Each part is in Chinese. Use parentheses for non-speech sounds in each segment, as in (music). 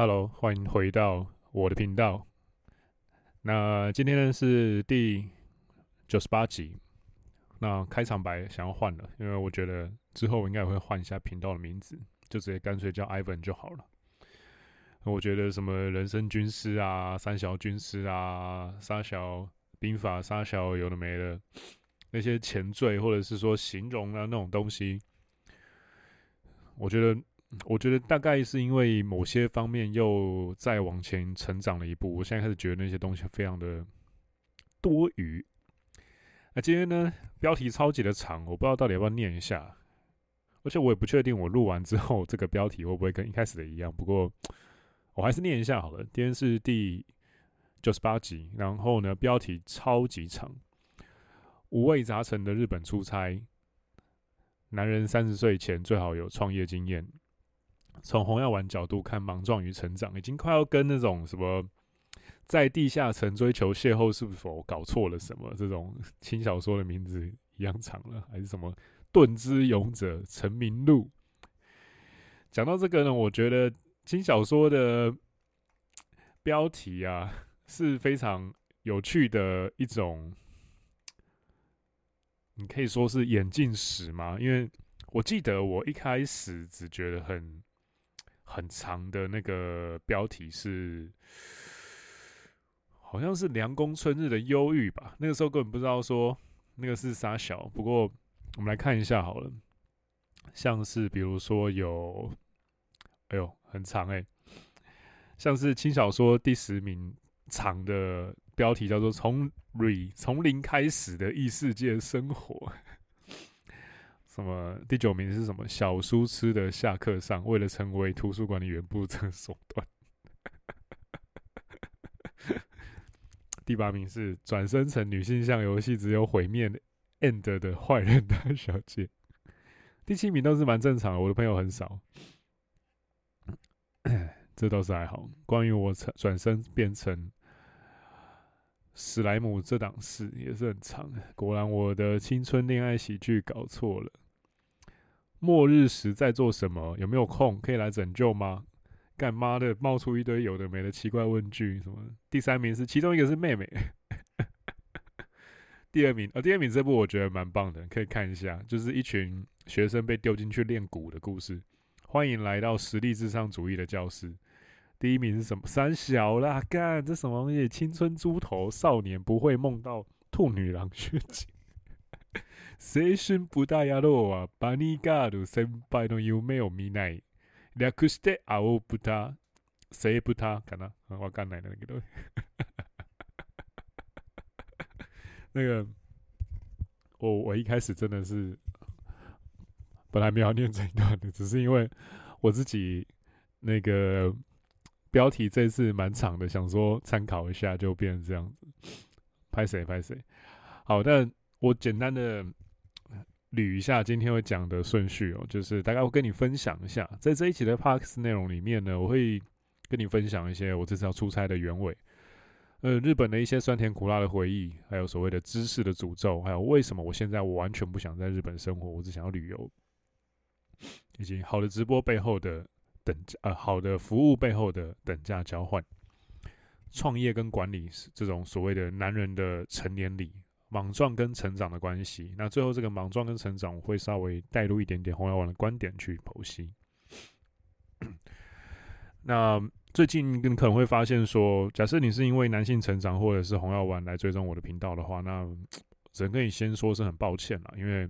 Hello，欢迎回到我的频道。那今天呢是第九十八集。那开场白想要换了，因为我觉得之后我应该也会换一下频道的名字，就直接干脆叫 Ivan 就好了。我觉得什么人生军师啊、三小军师啊、三小兵法、三小有的没的，那些前缀或者是说形容啊那种东西，我觉得。我觉得大概是因为某些方面又再往前成长了一步，我现在开始觉得那些东西非常的多余。那今天呢，标题超级的长，我不知道到底要不要念一下，而且我也不确定我录完之后这个标题会不会跟一开始的一样。不过我还是念一下好了。今天是第九十八集，然后呢，标题超级长，五味杂陈的日本出差，男人三十岁前最好有创业经验。从红药丸角度看，莽撞与成长已经快要跟那种什么在地下城追求邂逅是否搞错了什么这种轻小说的名字一样长了，还是什么盾之勇者成名录？讲到这个呢，我觉得轻小说的标题啊是非常有趣的一种，你可以说是眼镜史吗？因为我记得我一开始只觉得很。很长的那个标题是，好像是凉宫春日的忧郁吧。那个时候根本不知道说那个是啥小。不过我们来看一下好了，像是比如说有，哎呦，很长哎、像是轻小说第十名长的标题叫做从“从 re 从零开始的异世界生活”。什么？第九名是什么？小书痴的下课上，为了成为图书管理员不择手段。(laughs) 第八名是转生成女性向游戏，只有毁灭 end 的坏人大小姐。第七名都是蛮正常的，我的朋友很少。这倒是还好。关于我转身变成。史莱姆这档事也是很长，果然我的青春恋爱喜剧搞错了。末日时在做什么？有没有空可以来拯救吗？干妈的冒出一堆有的没的奇怪问句，什么？第三名是其中一个是妹妹，(laughs) 第二名，呃，第二名这部我觉得蛮棒的，可以看一下，就是一群学生被丢进去练鼓的故事。欢迎来到实力至上主义的教室。第一名是什么？三小啦，干这什么东西？青春猪头少年不会梦到兔女郎血迹。(laughs) 青春不大野郎啊，バニーガール先辈の梦を见ない。略して青豚、生豚かな？わかんないんだけど。那个，我我一开始真的是本来没有要念这一段的，只是因为(laughs) 我自己那个。标题这次蛮长的，想说参考一下，就变成这样子。拍谁拍谁？好，但 我简单的捋一下今天会讲的顺序哦，就是大概会跟你分享一下，在这一期的 Parks 内容里面呢，我会跟你分享一些我这次要出差的原委，呃，日本的一些酸甜苦辣的回忆，还有所谓的知识的诅咒，还有为什么我现在我完全不想在日本生活，我只想要旅游，以及好的直播背后的。等价呃，好的服务背后的等价交换，创业跟管理是这种所谓的男人的成年礼，莽撞跟成长的关系。那最后这个莽撞跟成长，我会稍微带入一点点红药丸的观点去剖析。那最近你可能会发现说，假设你是因为男性成长或者是红药丸来追踪我的频道的话，那只能跟你先说是很抱歉了，因为。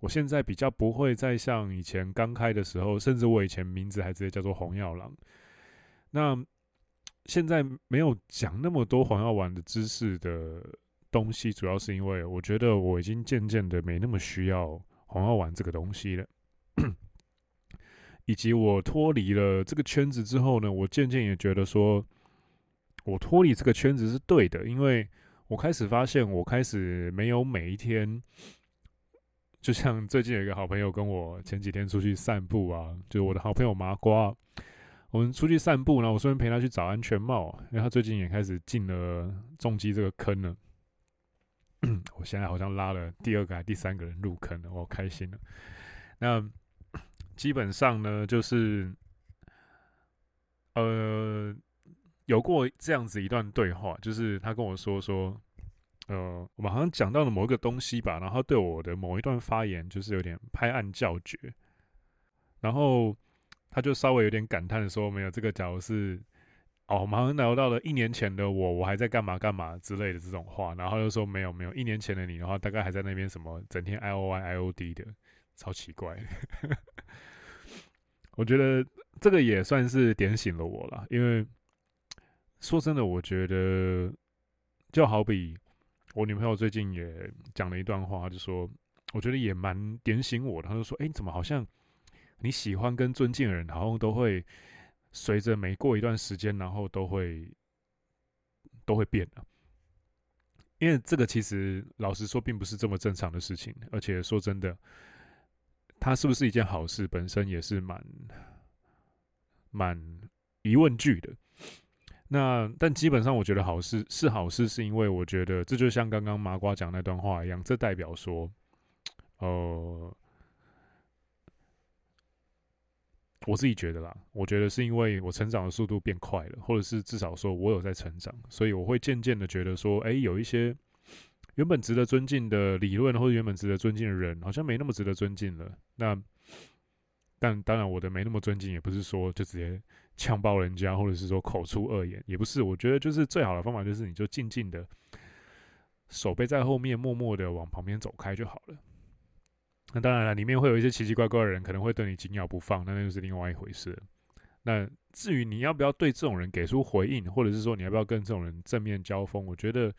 我现在比较不会再像以前刚开的时候，甚至我以前名字还直接叫做红药郎。那现在没有讲那么多红药丸的知识的东西，主要是因为我觉得我已经渐渐的没那么需要红药丸这个东西了，(coughs) 以及我脱离了这个圈子之后呢，我渐渐也觉得说，我脱离这个圈子是对的，因为我开始发现，我开始没有每一天。就像最近有一个好朋友跟我前几天出去散步啊，就是我的好朋友麻瓜，我们出去散步，然后我顺便陪他去找安全帽，因为他最近也开始进了重机这个坑了。(clears throat) 我现在好像拉了第二个还第三个人入坑了，我好开心了。那基本上呢，就是呃，有过这样子一段对话，就是他跟我说说，呃，我们好像讲到了某一个东西吧，然后对我的某一段发言就是有点拍案叫绝，然后他就稍微有点感叹的说，没有这个，假如是。哦，我们聊到了一年前的我，我还在干嘛干嘛之类的这种话，然后又说没有没有，一年前的你的话，大概还在那边什么整天 I O I I O D 的，超奇怪。(laughs) 我觉得这个也算是点醒了我了，因为说真的，我觉得就好比我女朋友最近也讲了一段话，就说我觉得也蛮点醒我的。她就说：“哎，怎么好像你喜欢跟尊敬的人，好像都会。”随着每过一段时间，然后都会都会变的，因为这个其实老实说，并不是这么正常的事情。而且说真的，它是不是一件好事，本身也是蛮蛮疑问句的。那但基本上，我觉得好事是好事，是因为我觉得这就像刚刚麻瓜讲那段话一样，这代表说，呃。我自己觉得啦，我觉得是因为我成长的速度变快了，或者是至少说我有在成长，所以我会渐渐的觉得说，哎，有一些原本值得尊敬的理论，或者原本值得尊敬的人，好像没那么值得尊敬了。那但当然，我的没那么尊敬，也不是说就直接呛爆人家，或者是说口出恶言，也不是。我觉得就是最好的方法，就是你就静静的，手背在后面，默默的往旁边走开就好了。那当然了，里面会有一些奇奇怪怪的人，可能会对你紧咬不放，那那就是另外一回事。那至于你要不要对这种人给出回应，或者是说你要不要跟这种人正面交锋，我觉得，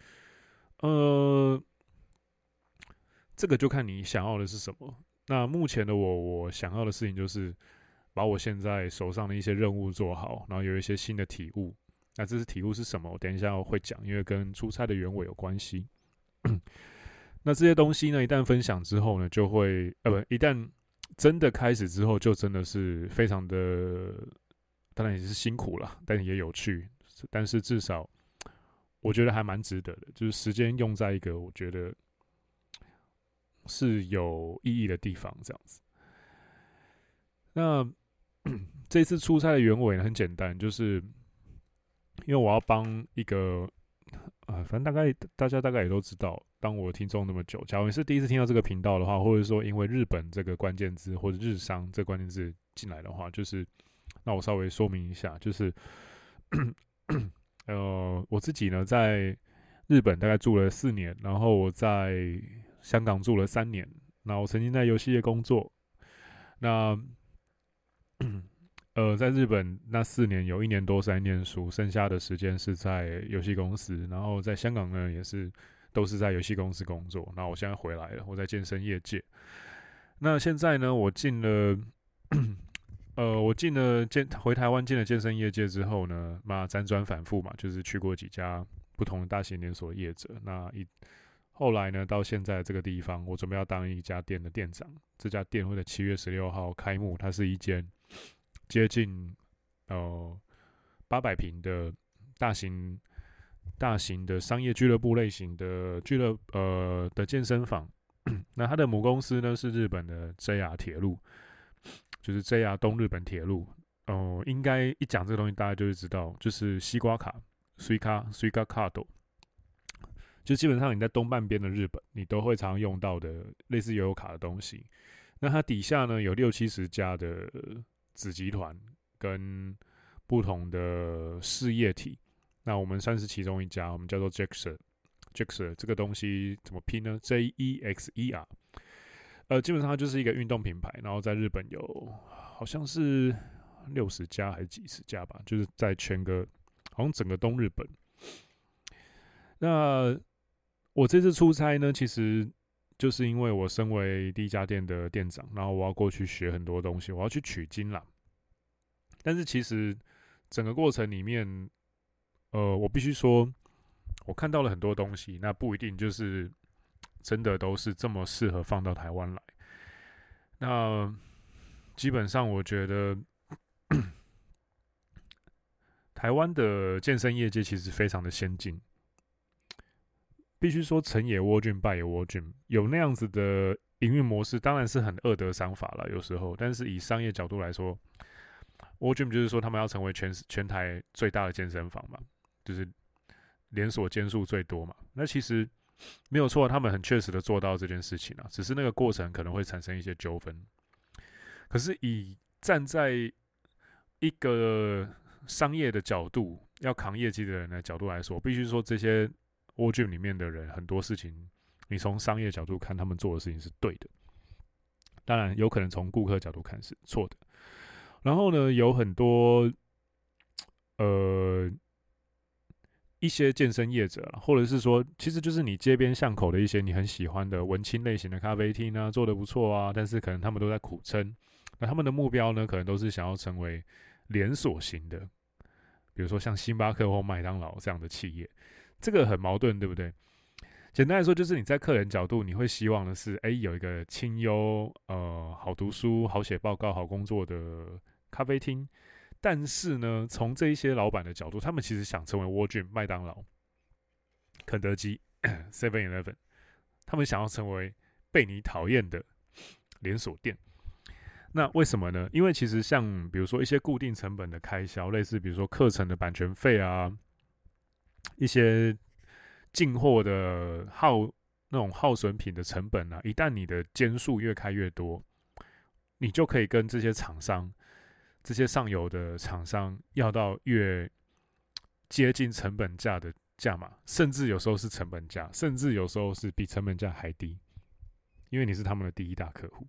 呃，这个就看你想要的是什么。那目前的我，我想要的事情就是把我现在手上的一些任务做好，然后有一些新的体悟。那这是体悟是什么？我等一下会讲，因为跟出差的原委有关系。那这些东西呢，一旦分享之后呢，就会呃不，一旦真的开始之后，就真的是非常的，当然也是辛苦了，但也有趣。但是至少我觉得还蛮值得的，就是时间用在一个我觉得是有意义的地方，这样子。那 (clears throat) 这次出差的原委呢，很简单，就是因为我要帮一个。啊，反正大概大家大概也都知道，当我听众那么久，假如你是第一次听到这个频道的话，或者说因为日本这个关键字或者日商这关键字进来的话，就是那我稍微说明一下，就是呃，我自己呢在日本大概住了四年，然后我在香港住了三年，那我曾经在游戏业工作，那。(clears throat) 呃，在日本那四年有一年多是在念书，剩下的时间是在游戏公司。然后在香港呢，也是都是在游戏公司工作。那我现在回来了，我在健身业界。那现在呢，我进了，(clears throat) 呃，我进了健回台湾进了健身业界之后呢，嘛辗转反复嘛，就是去过几家不同的大型连锁业者。那一后来呢，到现在这个地方，我准备要当一家店的店长。这家店会在七月十六号开幕，它是一间。接近呃八百平的大型大型的商业俱乐部类型的俱乐呃的健身房，(clears throat) 那它的母公司呢是日本的 JR 铁路，就是 JR 东日本铁路。哦、应该一讲这个东西，大家就会知道，就是西瓜卡 Suica Suica Card，就基本上你在东半边的日本，你都会常用到的类似悠游卡的东西。那它底下呢有六七十家的。子集团跟不同的事业体，那我们算是其中一家，我们叫做 JEXER。JEXER 这个东西怎么拼呢？J E X E R。呃，基本上它就是一个运动品牌，然后在日本有好像是六十家还是几十家吧，就是在全个好像整个东日本。那我这次出差呢，其实。就是因为我身为第一家店的店长，然后我要过去学很多东西，我要去取经啦。但是其实整个过程里面，呃，我必须说，我看到了很多东西，那不一定就是真的都是这么适合放到台湾来。那基本上，我觉得台湾的健身业界其实非常的先进。必须说，成也窝俊，败也窝俊。有那样子的营运模式，当然是很恶德商法了。有时候，但是以商业角度来说，World Gym 就是说他们要成为全全台最大的健身房嘛，就是连锁间数最多嘛。那其实没有错，他们很确实的做到这件事情啊，只是那个过程可能会产生一些纠纷。可是以站在一个商业的角度，要扛业绩的人的角度来说，必须说这些窝苣里面的人很多事情，你从商业角度看，他们做的事情是对的。当然，有可能从顾客角度看是错的。然后呢，有很多呃一些健身业者，或者是说，其实就是你街边巷口的一些你很喜欢的文青类型的咖啡厅啊，做得不错啊，但是可能他们都在苦撑。那他们的目标呢，可能都是想要成为连锁型的，比如说像星巴克或麦当劳这样的企业，这个很矛盾，对不对？简单来说，就是你在客人角度，你会希望的是，哎，有一个清幽、呃，好读书、好写报告、好工作的咖啡厅。但是呢，从这一些老板的角度，他们其实想成为沃顿、麦当劳、肯德基、(coughs) Seven Eleven，他们想要成为被你讨厌的连锁店。那为什么呢？因为其实像比如说一些固定成本的开销，类似比如说课程的版权费啊，一些进货的耗那种耗损品的成本啊，一旦你的间数越开越多，你就可以跟这些厂商、这些上游的厂商要到越接近成本价的价码，甚至有时候是成本价，甚至有时候是比成本价还低，因为你是他们的第一大客户。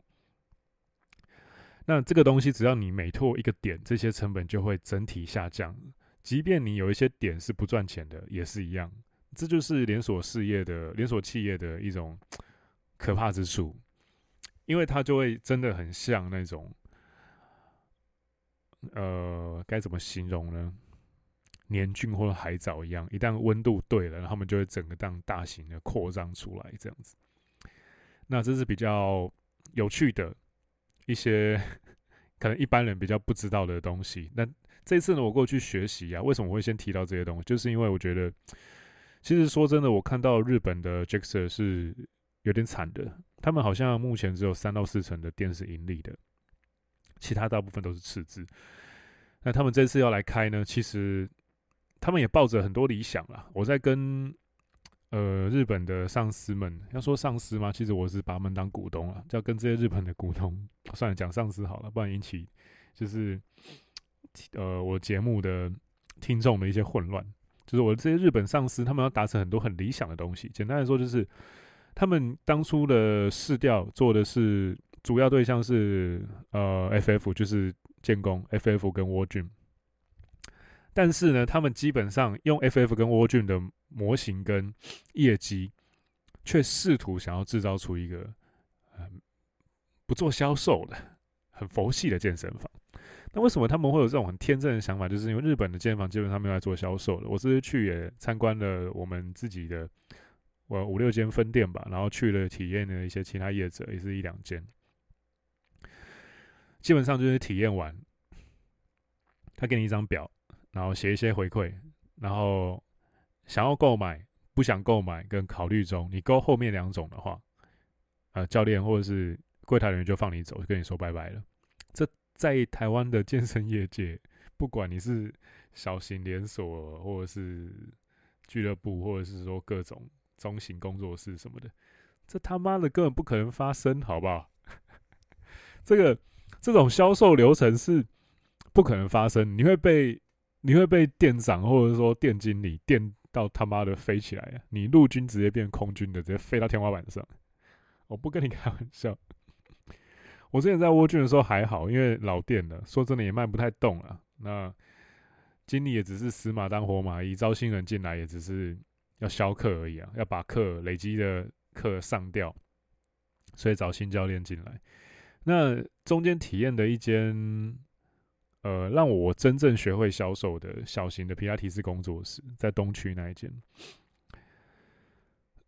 那这个东西，只要你每拓一个点，这些成本就会整体下降。即便你有一些点是不赚钱的，也是一样。这就是连锁事业的连锁企业的一种可怕之处，因为它就会真的很像那种，呃，该怎么形容呢？年菌或者海藻一样，一旦温度对了，然后他们就会整个当大型的扩张出来，这样子。那这是比较有趣的。一些可能一般人比较不知道的东西。那这次呢，我过去学习啊，为什么我会先提到这些东西？就是因为我觉得，其实说真的，我看到日本的 JAXX 是有点惨的。他们好像目前只有三到四成的店是盈利的，其他大部分都是赤字。那他们这次要来开呢，其实他们也抱着很多理想啊。我在跟。呃，日本的上司们要说上司吗？其实我是把他们当股东啊，就要跟这些日本的股东算了，讲上司好了，不然引起就是呃我节目的听众的一些混乱。就是我这些日本上司，他们要达成很多很理想的东西。简单来说，就是他们当初的市调做的是主要对象是呃 FF，就是建工 FF 跟沃郡。但是呢，他们基本上用 FF 跟沃郡的模型跟业绩，却试图想要制造出一个嗯不做销售的很佛系的健身房。那为什么他们会有这种很天真的想法？就是因为日本的健身房基本上没有在做销售的。我是去也参观了我们自己的我五六间分店吧，然后去了体验了一些其他业者，也是一两间。基本上就是体验完，他给你一张表。然后写一些回馈，然后想要购买、不想购买跟考虑中，你勾后面两种的话，呃，教练或者是柜台人员就放你走，就跟你说拜拜了。这在台湾的健身业界，不管你是小型连锁，或者是俱乐部，或者是说各种中型工作室什么的，这他妈的根本不可能发生，好不好？(laughs) 这个这种销售流程是不可能发生，你会被。你会被店长或者说店经理电到他妈的飞起来啊！你陆军直接变空军的，直接飞到天花板上。我不跟你开玩笑。(laughs) 我之前在 World Gym 的时候还好，因为老店了，说真的也卖不太动了。那经理也只是死马当活马医，招新人进来也只是要销课而已啊，要把课累积的课上掉，所以找新教练进来。那中间体验的一间。呃，让我真正学会销售的小型的皮拉提斯工作室，在东区那一间。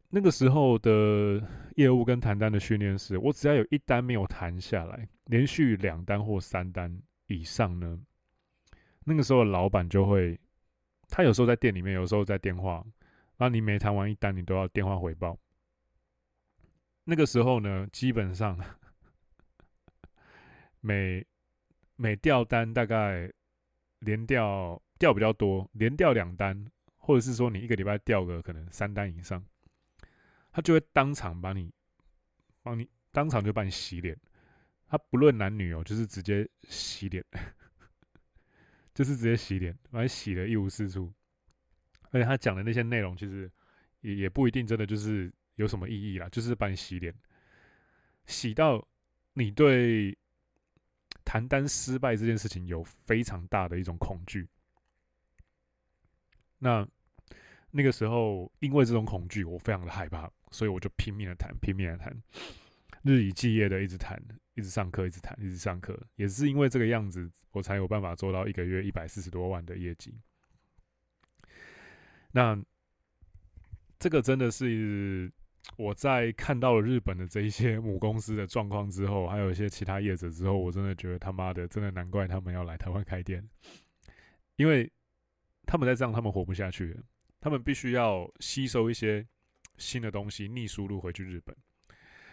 那个时候的业务跟谈单的训练是，我只要有一单没有谈下来，连续两单或三单以上呢，那个时候老板就会，他有时候在店里面，有时候在电话，那你每谈完一单，你都要电话回报。那个时候呢，基本上每每掉单大概连掉掉比较多，连掉两单，或者是说你一个礼拜掉个可能三单以上，他就会当场把你，帮你当场就帮你洗脸，他不论男女哦，就是直接洗脸，(laughs) 就是直接洗脸，把你洗的一无是处。而且他讲的那些内容，其实也也不一定真的就是有什么意义啦，就是帮你洗脸，洗到你对谈单失败这件事情有非常大的一种恐惧。那那个时候，因为这种恐惧，我非常的害怕，所以我就拼命的谈，拼命的谈，日以继夜的一直谈，一直上课，一直谈，一直上课。也是因为这个样子，我才有办法做到一个月一百四十多万的业绩。那这个真的是我在看到了日本的这一些母公司的状况之后，还有一些其他业者之后，我真的觉得他妈的，真的难怪他们要来台湾开店，因为他们在这样，他们活不下去，他们必须要吸收一些新的东西，逆输入回去日本。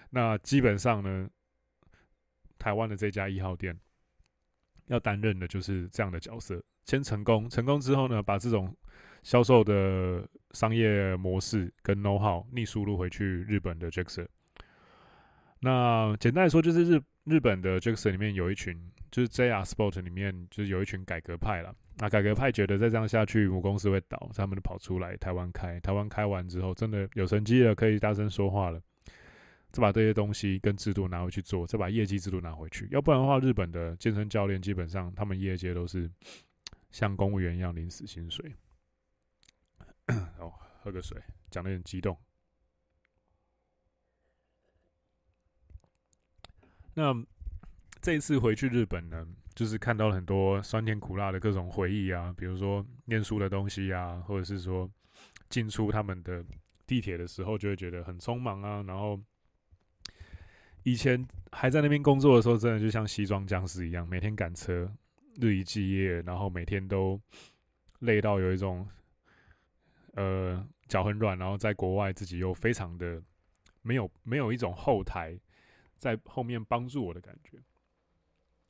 那基本上呢，台湾的这家一号店要担任的就是这样的角色，先成功，成功之后呢，把这种。销售的商业模式跟 know how 逆输入回去日本的 JAXER。那简单来说，就是日日本的 JAXER 里面有一群，就是 JR Sport 里面就是有一群改革派了。那改革派觉得再这样下去，母公司会倒，他们就跑出来台湾开。台湾开完之后，真的有成绩了，可以大声说话了，再把这些东西跟制度拿回去做，再把业绩制度拿回去。要不然的话，日本的健身教练基本上他们业界都是像公务员一样领死薪水。(clears throat) 哦，喝个水，讲得有点激动。那这一次回去日本呢，就是看到了很多酸甜苦辣的各种回忆啊，比如说念书的东西啊，或者是说进出他们的地铁的时候，就会觉得很匆忙啊。然后以前还在那边工作的时候，真的就像西装僵尸一样，每天赶车，日以继夜，然后每天都累到有一种。呃，脚很软，然后在国外自己又非常的没有没有一种后台在后面帮助我的感觉，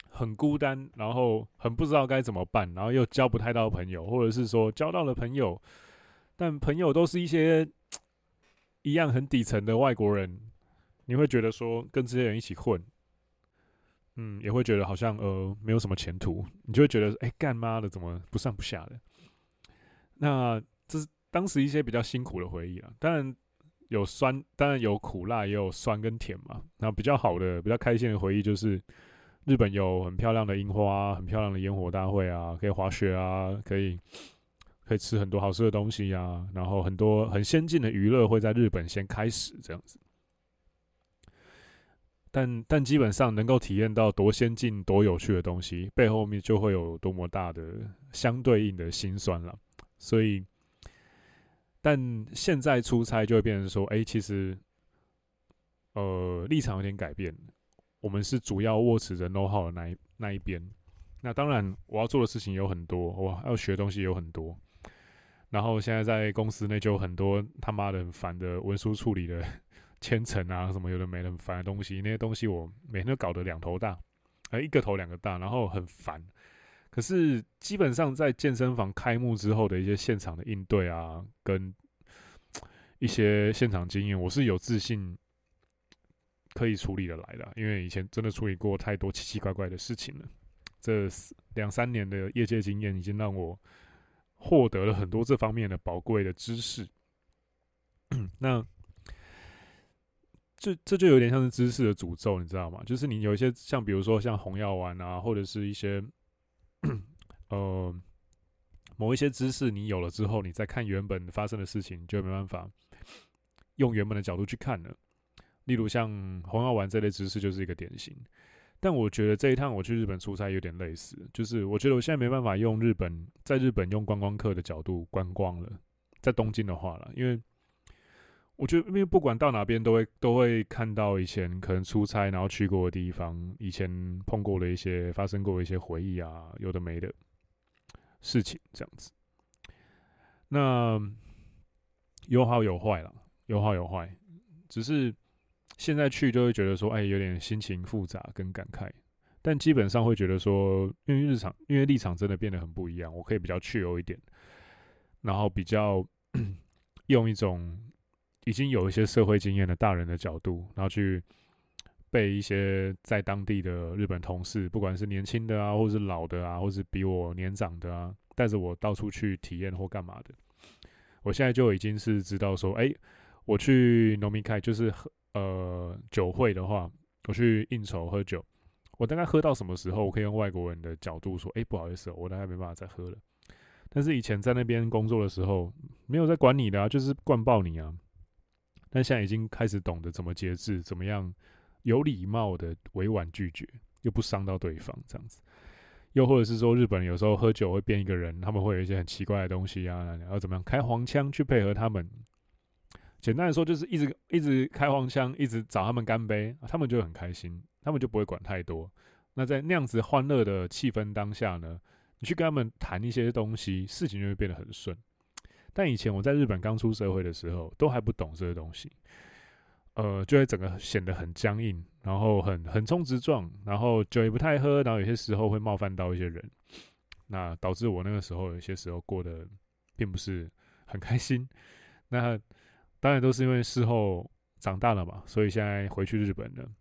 很孤单，然后很不知道该怎么办，然后又交不太到朋友，或者是说交到了朋友，但朋友都是一些一样很底层的外国人，你会觉得说跟这些人一起混，嗯，也会觉得好像呃没有什么前途，你就会觉得哎干妈的怎么不上不下的，那。当时一些比较辛苦的回忆啊，当然有酸，当然有苦辣，也有酸跟甜嘛。那比较好的、比较开心的回忆就是，日本有很漂亮的樱花、很漂亮的烟火大会啊，可以滑雪啊，可以可以吃很多好吃的东西啊，然后很多很先进的娱乐会在日本先开始这样子。但但基本上能够体验到多先进、多有趣的东西，背后面就会有多么大的相对应的辛酸了。所以。但现在出差就会变成说，哎、其实，呃，立场有点改变。我们是主要握持着 know how 的那一那一边。那当然，我要做的事情有很多，我要学的东西有很多。然后现在在公司内就有很多他妈的很烦的文书处理的签呈啊，什么有的没的很烦的东西。那些东西我每天都搞得两头大，呃，一个头两个大，然后很烦。可是基本上在健身房开幕之后的一些现场的应对啊，跟一些现场经验，我是有自信可以处理的来的。因为以前真的处理过太多奇奇怪怪的事情了。这两三年的业界经验已经让我获得了很多这方面的宝贵的知识。那这这就有点像是知识的诅咒，你知道吗？就是你有一些像比如说像红药丸啊，或者是一些。呃，某一些知识你有了之后，你再看原本发生的事情，就没办法用原本的角度去看了。例如像红药丸这类知识就是一个典型。但我觉得这一趟我去日本出差有点类似，就是我觉得我现在没办法用日本在日本用观光客的角度观光了，在东京的话了，因为。我觉得，因为不管到哪边，都会都会看到以前可能出差然后去过的地方，以前碰过的一些发生过的一些回忆啊，有的没的事情这样子。那有好有坏了，有好有坏。只是现在去就会觉得说，哎，有点心情复杂跟感慨。但基本上会觉得说，因为日常，因为立场真的变得很不一样，我可以比较自由一点，然后比较 (clears throat) 用一种已经有一些社会经验的大人的角度，然后去被一些在当地的日本同事，不管是年轻的啊，或是老的啊，或是比我年长的啊，带着我到处去体验或干嘛的，我现在就已经是知道说，哎、我去农民开就是喝呃酒会的话，我去应酬喝酒。我大概喝到什么时候，我可以用外国人的角度说：“哎、不好意思，我大概没办法再喝了。”但是以前在那边工作的时候，没有在管你的啊，就是灌爆你啊。但现在已经开始懂得怎么节制，怎么样有礼貌的委婉拒绝，又不伤到对方，这样子。又或者是说，日本人有时候喝酒会变一个人，他们会有一些很奇怪的东西啊，然后怎么样开黄腔去配合他们。简单来说，就是一直一直开黄腔，一直找他们干杯，他们就很开心。他们就不会管太多。那在那样子欢乐的气氛当下呢，你去跟他们谈一些东西，事情就会变得很顺。但以前我在日本刚出社会的时候，都还不懂这些东西，呃，就会整个显得很僵硬，然后很横冲直撞，然后酒也不太喝，然后有些时候会冒犯到一些人，那导致我那个时候有些时候过得并不是很开心。那当然都是因为事后长大了嘛，所以现在回去日本了。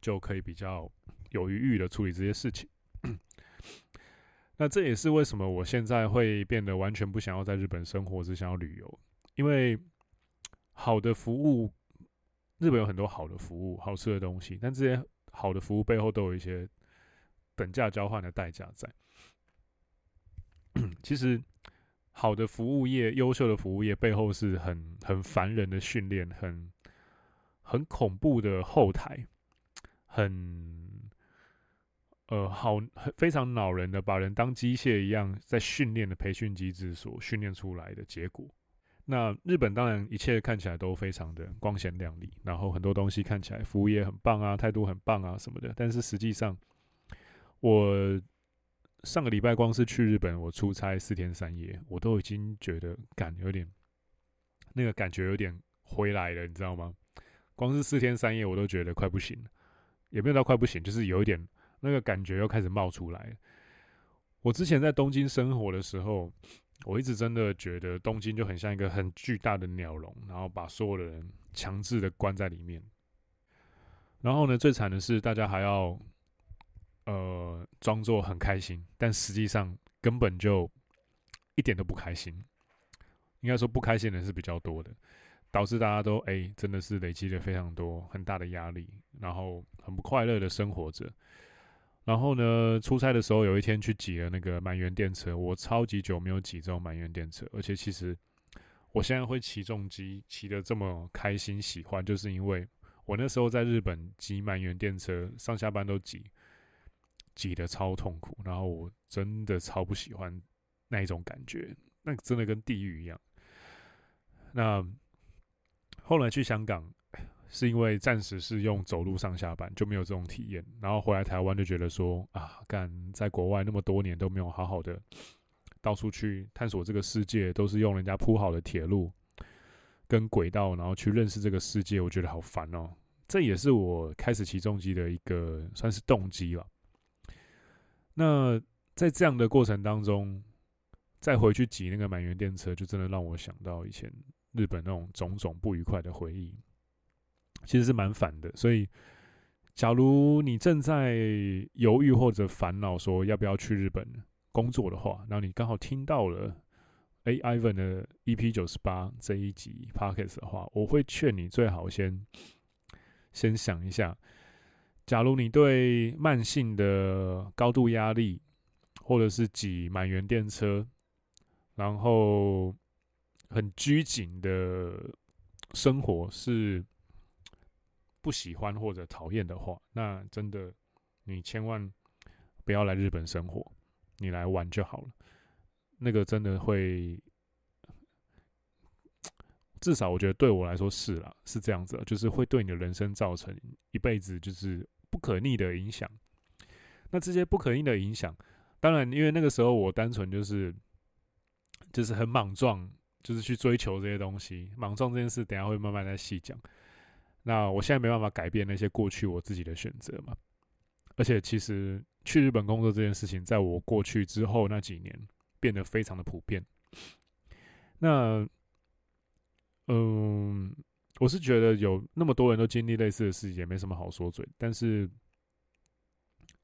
就可以比较有余裕的处理这些事情。那这也是为什么我现在会变得完全不想要在日本生活，只想要旅游。因为好的服务，日本有很多好的服务、好吃的东西，但这些好的服务背后都有一些等价交换的代价在。(coughs) 其实，好的服务业、优秀的服务业背后是很很烦人的训练，很很恐怖的后台。很，呃，好，非常恼人的，把人当机械一样在训练的培训机制所训练出来的结果。那日本当然一切看起来都非常的光鲜亮丽，然后很多东西看起来服务业很棒啊，态度很棒啊什么的。但是实际上，我上个礼拜光是去日本，我出差四天三夜，我都已经觉得感有点那个感觉有点回来了，你知道吗？光是四天三夜，我都觉得快不行了。也没有到快不行，就是有一点那个感觉又开始冒出来。我之前在东京生活的时候，我一直真的觉得东京就很像一个很巨大的鸟笼，然后把所有的人强制的关在里面。然后呢，最惨的是大家还要呃装作很开心，但实际上根本就一点都不开心。应该说不开心的人是比较多的。导致大家都哎、真的是累积了非常多很大的压力，然后很不快乐的生活着。然后呢，出差的时候有一天去挤了那个满员电车，我超级久没有挤这种满员电车，而且其实我现在会骑重机骑的这么开心喜欢，就是因为我那时候在日本挤满员电车，上下班都挤，挤得超痛苦，然后我真的超不喜欢那一种感觉，那真的跟地狱一样。那。后来去香港，是因为暂时是用走路上下班，就没有这种体验。然后回来台湾就觉得说啊，干在国外那么多年都没有好好的到处去探索这个世界，都是用人家铺好的铁路跟轨道，然后去认识这个世界，我觉得好烦哦。这也是我开始骑重机的一个算是动机了。那在这样的过程当中，再回去挤那个满员电车，就真的让我想到以前。日本那种种种不愉快的回忆，其实是蛮烦的。所以，假如你正在犹豫或者烦恼说要不要去日本工作的话，然后你刚好听到了 A. Ivan 的 EP 九十八这一集 Podcast 的话，我会劝你最好先先想一下，假如你对慢性的高度压力，或者是挤满员电车，然后。很拘谨的生活是不喜欢或者讨厌的话，那真的你千万不要来日本生活，你来玩就好了。那个真的会，(tsk) 至少我觉得对我来说是啦，是这样子，就是会对你的人生造成一辈子就是不可逆的影响。那这些不可逆的影响，当然因为那个时候我单纯就是就是很莽撞。就是去追求这些东西，莽撞这件事，等下会慢慢再细讲。那我现在没办法改变那些过去我自己的选择嘛。而且其实去日本工作这件事情，在我过去之后那几年变得非常的普遍。那，嗯，我是觉得有那么多人都经历类似的事情，也没什么好说嘴。但是，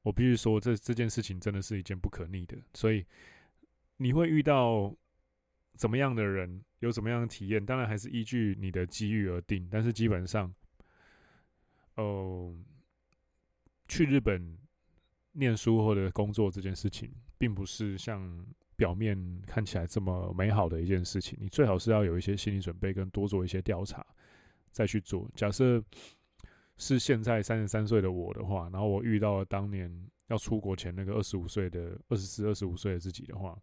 我必须说，这这件事情真的是一件不可逆的。所以，你会遇到怎么样的人，有怎么样的体验，当然还是依据你的机遇而定。但是基本上，哦。去日本念书或者工作这件事情，并不是像表面看起来这么美好的一件事情。你最好是要有一些心理准备，跟多做一些调查，再去做。假设是现在三十三岁的我的话，然后我遇到了当年要出国前那个二十五岁的二十四、二十五岁的自己的话，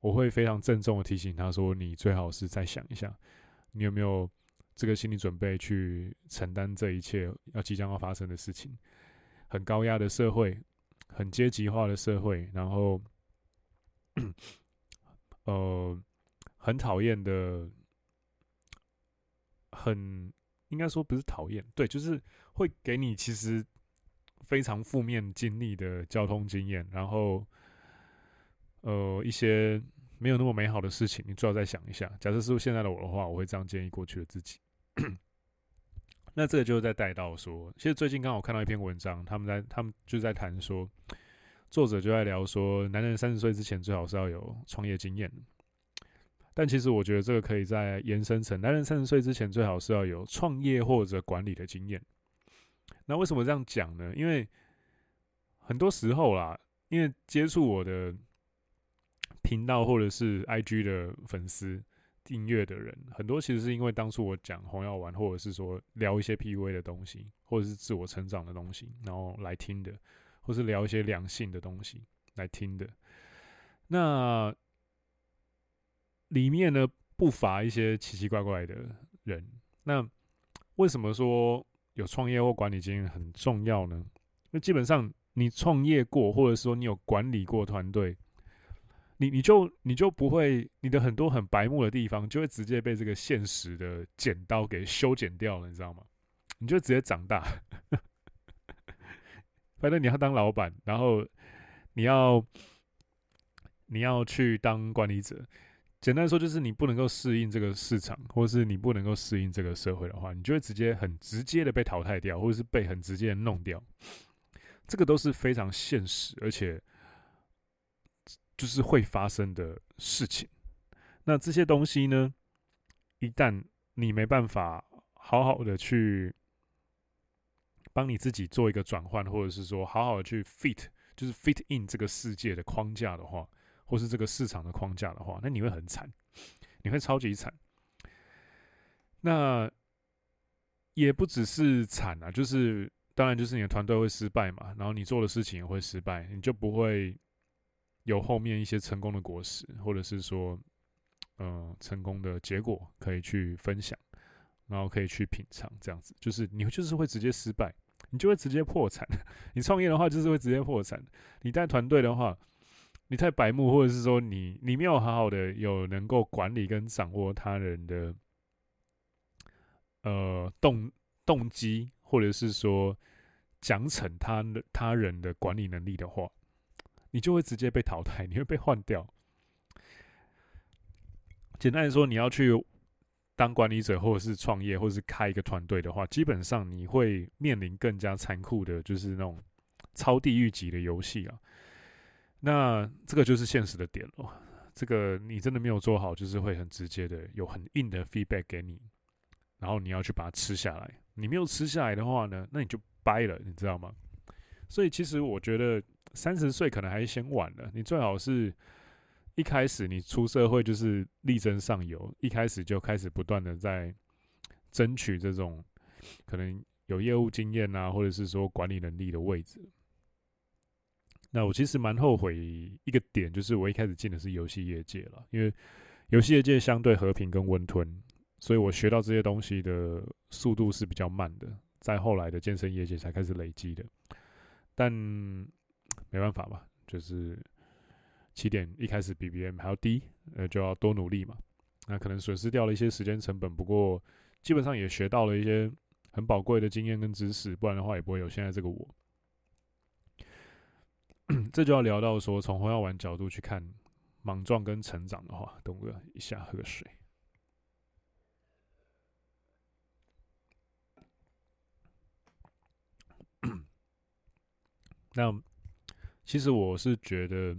我会非常郑重的提醒他说：“你最好是再想一下，你有没有这个心理准备去承担这一切要即将要发生的事情。”很高压的社会，很阶级化的社会，然后，(clears throat) 呃，很讨厌的，很应该说不是讨厌，对，就是会给你其实非常负面经历的交通经验，然后，呃，一些没有那么美好的事情，你最好再想一下。假设是现在的我的话，我会这样建议过去的自己。(clears throat) 那这个就是在带到说，其实最近刚好看到一篇文章，他们在他们就在谈说，作者就在聊说，男人三十岁之前最好是要有创业经验。但其实我觉得这个可以再延伸成，男人三十岁之前最好是要有创业或者管理的经验。那为什么这样讲呢？因为很多时候啦，因为接触我的频道或者是 IG 的粉丝。订阅的人很多，其实是因为当初我讲红药丸，或者是说聊一些 PUA 的东西，或者是自我成长的东西，然后来听的，或是聊一些两性的东西来听的。那里面呢，不乏一些奇奇怪怪的人。那为什么说有创业或管理经验很重要呢？那基本上你创业过，或者说你有管理过团队。你你就你就不会，你的很多很白目的地方，就会直接被这个现实的剪刀给修剪掉了，你知道吗？你就直接长大。反正你要当老板，然后你要你要去当管理者。简单说，就是你不能够适应这个市场，或是你不能够适应这个社会的话，你就会直接很直接的被淘汰掉，或者是被很直接的弄掉。这个都是非常现实，而且。就是会发生的事情。那这些东西呢，一旦你没办法好好的去帮你自己做一个转换，或者是说好好的去 fit，就是 fit in 这个世界的框架的话，或是这个市场的框架的话，那你会很惨，你会超级惨。那也不只是惨啊，就是当然就是你的团队会失败嘛，然后你做的事情也会失败，你就不会。有后面一些成功的果实，或者是说，嗯、成功的结果可以去分享，然后可以去品尝，这样子就是你就是会直接失败，你就会直接破产。(laughs) 你创业的话就是会直接破产。你带团队的话，你太白目，或者是说你你没有好好的有能够管理跟掌握他人的，呃动动机，或者是说奖惩他他人的管理能力的话。你就会直接被淘汰，你会被换掉。简单来说，你要去当管理者，或者是创业，或者是开一个团队的话，基本上你会面临更加残酷的，就是那种超地狱级的游戏啊。那这个就是现实的点了。这个你真的没有做好，就是会很直接的有很硬的 feedback 给你，然后你要去把它吃下来。你没有吃下来的话呢，那你就掰了，你知道吗？所以其实我觉得。三十岁可能还是嫌晚了，你最好是一开始你出社会就是力争上游，一开始就开始不断的在争取这种可能有业务经验啊，或者是说管理能力的位置。那我其实蛮后悔一个点，就是我一开始进的是游戏业界了，因为游戏业界相对和平跟温吞，所以我学到这些东西的速度是比较慢的，在后来的健身业界才开始累积的，但。没办法嘛，就是起点一开始比别人还要低，呃，就要多努力嘛。那可能损失掉了一些时间成本，不过基本上也学到了一些很宝贵的经验跟知识，不然的话也不会有现在这个我。(clears throat) 这就要聊到说，从红药丸角度去看莽撞跟成长的话，东哥一下喝个水。(clears throat) 那其实我是觉得，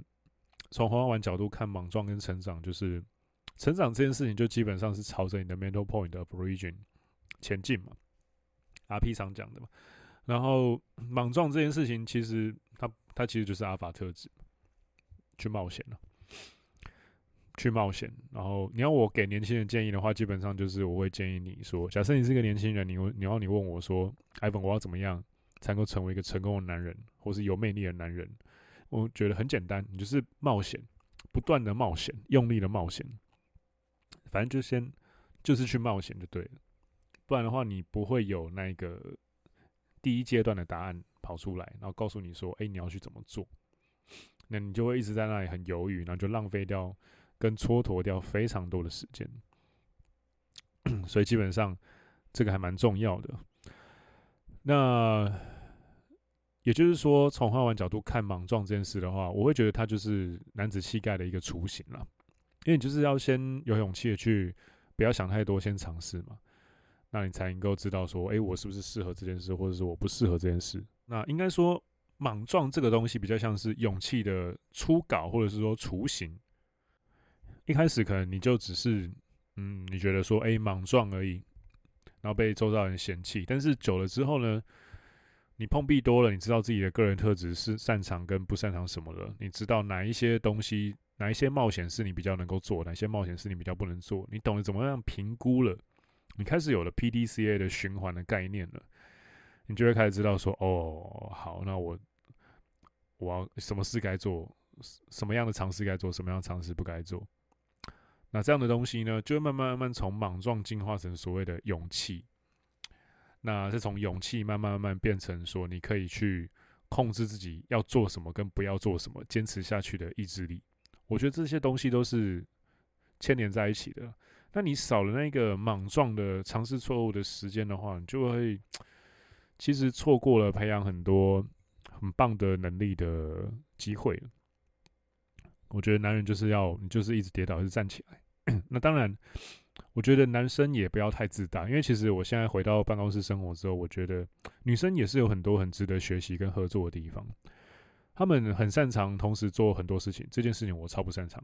从宏观角度看莽撞跟成长，就是成长这件事情，就基本上是朝着你的 mental point of origin 前进嘛，RP 常讲的嘛。然后莽撞这件事情，其实它它其实就是阿法特质，去冒险了，去冒险。然后你要我给年轻人建议的话，基本上就是我会建议你说，假设你是一个年轻人，你你要你问我说，Ivan，我要怎么样才能够成为一个成功的男人，或是有魅力的男人？我觉得很简单，你就是冒险，不断的冒险，用力的冒险，反正就先就是去冒险就对了，不然的话你不会有那个。第一阶段的答案跑出来，然后告诉你说：“哎，你要去怎么做？”那你就会一直在那里很犹豫，然后就浪费掉跟蹉跎掉非常多的时间。(coughs) 所以基本上这个还蛮重要的。那也就是说，从红药丸角度看莽撞这件事的话，我会觉得他就是男子气概的一个雏形了。因为你就是要先有勇气的去，不要想太多，先尝试嘛。那你才能够知道说，哎、我是不是适合这件事，或者是我不适合这件事？那应该说，莽撞这个东西比较像是勇气的初稿，或者是说雏形。一开始可能你就只是，嗯，你觉得说，哎、莽撞而已，然后被周遭人嫌弃。但是久了之后呢，你碰壁多了，你知道自己的个人特质是擅长跟不擅长什么了。你知道哪一些东西，哪一些冒险是你比较能够做，哪些冒险是你比较不能做。你懂得怎么样评估了。你开始有了 PDCA 的循环的概念了，你就会开始知道说，哦，好，那我我要什么事该做，什么样的尝试该做，什么样的尝试不该做。那这样的东西呢，就会慢慢慢慢从莽撞进化成所谓的勇气。那是从勇气慢慢慢慢变成说，你可以去控制自己要做什么跟不要做什么，坚持下去的意志力。我觉得这些东西都是牵连在一起的。那你少了那个莽撞的尝试错误的时间的话，你就会其实错过了培养很多很棒的能力的机会。我觉得男人就是要你就是一直跌倒，一直站起来。(coughs) 那当然，我觉得男生也不要太自大，因为其实我现在回到办公室生活之后，我觉得女生也是有很多很值得学习跟合作的地方。他们很擅长同时做很多事情，这件事情我超不擅长。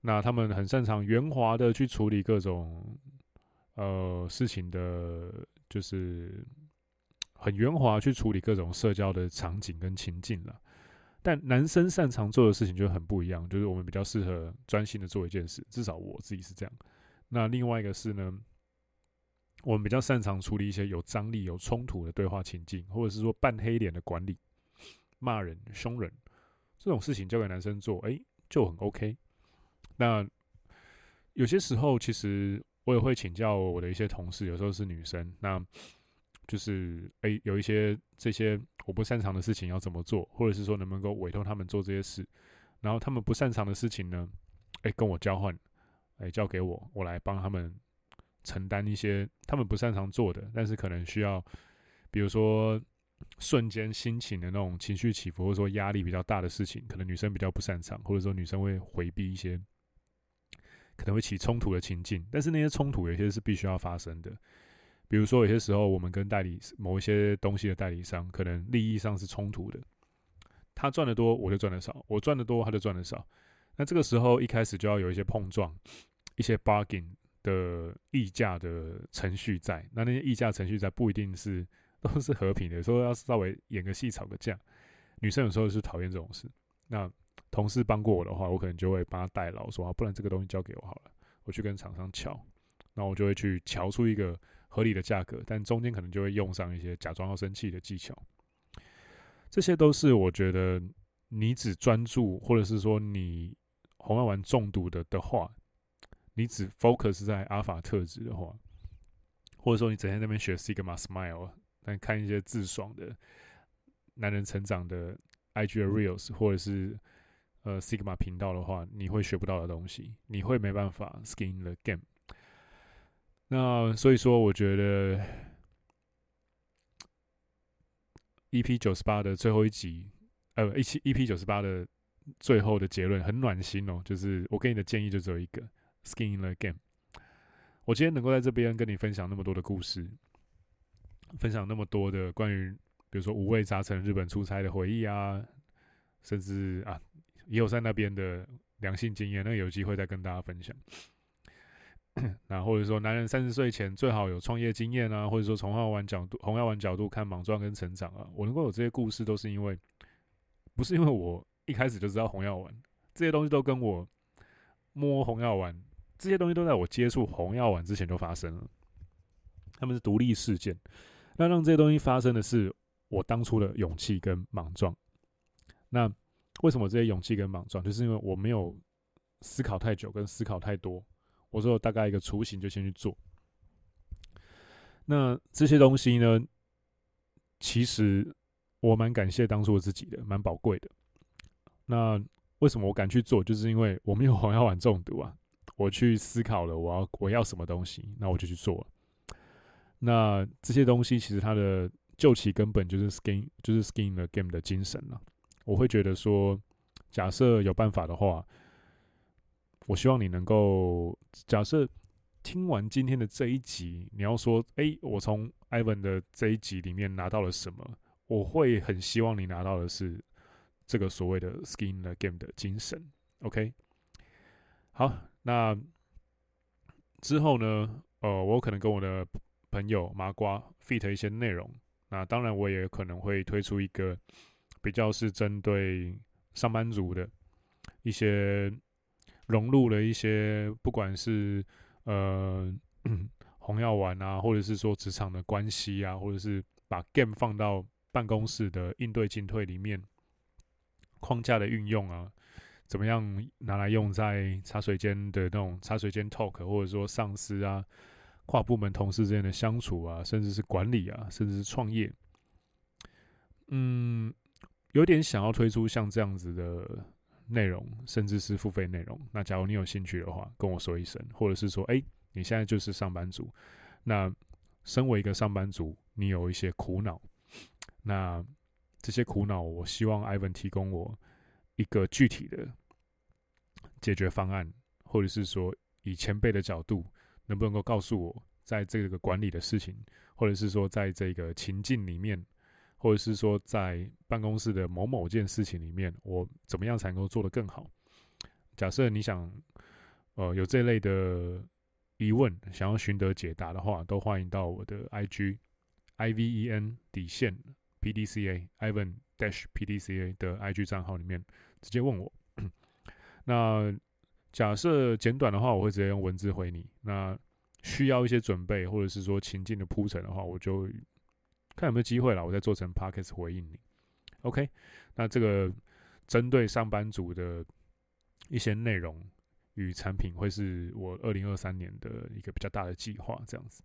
那他们很擅长圆滑的去处理各种呃事情的，就是很圆滑去处理各种社交的场景跟情境了。但男生擅长做的事情就很不一样，就是我们比较适合专心的做一件事，至少我自己是这样。那另外一个是呢，我们比较擅长处理一些有张力、有冲突的对话情境，或者是说半黑脸的管理、骂人、凶人这种事情交给男生做，哎，就很 OK。那有些时候，其实我也会请教我的一些同事，有时候是女生，那就是诶、欸，有一些这些我不擅长的事情要怎么做，或者是说能不能够委托他们做这些事，然后他们不擅长的事情呢，诶、欸，跟我交换，来、交给我，我来帮他们承担一些他们不擅长做的，但是可能需要，比如说瞬间心情的那种情绪起伏，或者说压力比较大的事情，可能女生比较不擅长，或者说女生会回避一些。可能会起冲突的情境，但是那些冲突有些是必须要发生的。比如说，有些时候我们跟代理某一些东西的代理商，可能利益上是冲突的。他赚得多，我就赚得少；我赚得多，他就赚得少。那这个时候一开始就要有一些碰撞，一些 bargain 的议价的程序在。那那些议价程序在不一定是 (laughs) 都是和平的，有时候要稍微演个戏，吵个架。女生有时候是讨厌这种事。那同事帮过我的话，我可能就会帮他代劳，说啊，不然这个东西交给我好了，我去跟厂商乔，那我就会去乔出一个合理的价格，但中间可能就会用上一些假装要生气的技巧。这些都是我觉得你只专注，或者是说你红药丸中毒的的话，你只 focus 在阿法特质的话，或者说你整天在那边学 Sigma Smile，但看一些自爽的男人成长的 IG 的 Reels，或者是。呃，Sigma 频道的话，你会学不到的东西，你会没办法 skin the game。那所以说，我觉得 EP 九十八的最后一集，呃，一期 EP 九十八的最后的结论很暖心哦，就是我给你的建议就只有一个：Skin in the game。我今天能够在这边跟你分享那么多的故事，分享那么多的关于，比如说五味杂陈日本出差的回忆啊，甚至啊，也有在那边的良性经验，那有机会再跟大家分享。那或者说，男人三十岁前最好有创业经验啊，或者说从红药丸角度、红药丸角度看莽撞跟成长啊，我能够有这些故事，都是因为不是因为我一开始就知道红药丸，这些东西都跟我摸红药丸。这些东西都在我接触红药丸之前就发生了，他们是独立事件。那让这些东西发生的是我当初的勇气跟莽撞。那为什么这些勇气跟莽撞？就是因为我没有思考太久跟思考太多，我说大概一个雏形就先去做。那这些东西呢，其实我蛮感谢当初我自己的，蛮宝贵的。那为什么我敢去做？就是因为我没有红药丸中毒啊。我去思考了，我要我要什么东西，那我就去做。那这些东西其实它的究其根本就是 skin，就是 skin the game 的精神了。我会觉得说，假设有办法的话，我希望你能够假设听完今天的这一集，你要说，哎、我从 Ivan 的这一集里面拿到了什么？我会很希望你拿到的是这个所谓的 skin the game 的精神。OK，好。那之后呢？呃，我可能跟我的朋友麻瓜 fit 一些内容。那当然，我也可能会推出一个比较是针对上班族的一些融入了一些，不管是呃红药丸啊，或者是说职场的关系啊，或者是把 game 放到办公室的应对进退里面框架的运用啊。怎么样拿来用在茶水间的那种茶水间 talk，或者说上司啊、跨部门同事之间的相处啊，甚至是管理啊，甚至是创业，嗯，有点想要推出像这样子的内容，甚至是付费内容。那假如你有兴趣的话，跟我说一声，或者是说，哎，你现在就是上班族，那身为一个上班族，你有一些苦恼，那这些苦恼，我希望 Ivan 提供我一个具体的。解决方案，或者是说以前辈的角度，能不能够告诉我，在这个管理的事情，或者是说在这个情境里面，或者是说在办公室的某某件事情里面，我怎么样才能够做得更好？假设你想，呃，有这类的疑问，想要寻得解答的话，都欢迎到我的 IG I V E N 底线 P D C A Ivan Dash P D C A 的 IG 账号里面直接问我。那假设简短的话，我会直接用文字回你。那需要一些准备，或者是说情境的铺陈的话，我就看有没有机会了，我再做成 Podcast 回应你。OK，那这个针对上班族的一些内容与产品，会是我二零二三年的一个比较大的计划，这样子。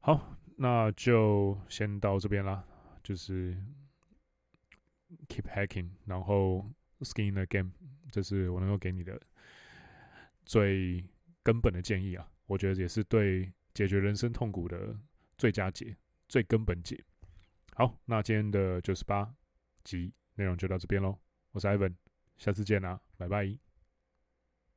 好，那就先到这边啦，就是 Keep Hacking，然后。Skin the game，这是我能够给你的最根本的建议啊！我觉得也是对解决人生痛苦的最佳解、最根本解。好，那今天的九十八集内容就到这边喽。我是 Ivan，下次见啦，拜拜。